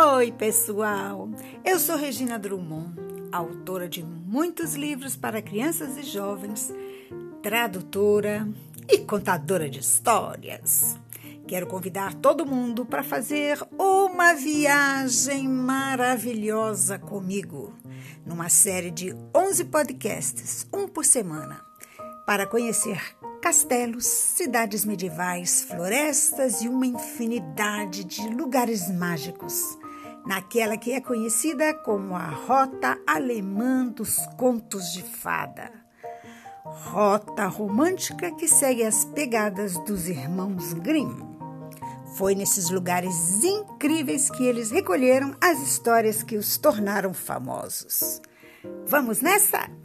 Oi, pessoal! Eu sou Regina Drummond, autora de muitos livros para crianças e jovens, tradutora e contadora de histórias. Quero convidar todo mundo para fazer uma viagem maravilhosa comigo, numa série de 11 podcasts, um por semana, para conhecer castelos, cidades medievais, florestas e uma infinidade de lugares mágicos, naquela que é conhecida como a Rota Alemã dos Contos de Fada. Rota romântica que segue as pegadas dos irmãos Grimm. Foi nesses lugares incríveis que eles recolheram as histórias que os tornaram famosos. Vamos nessa?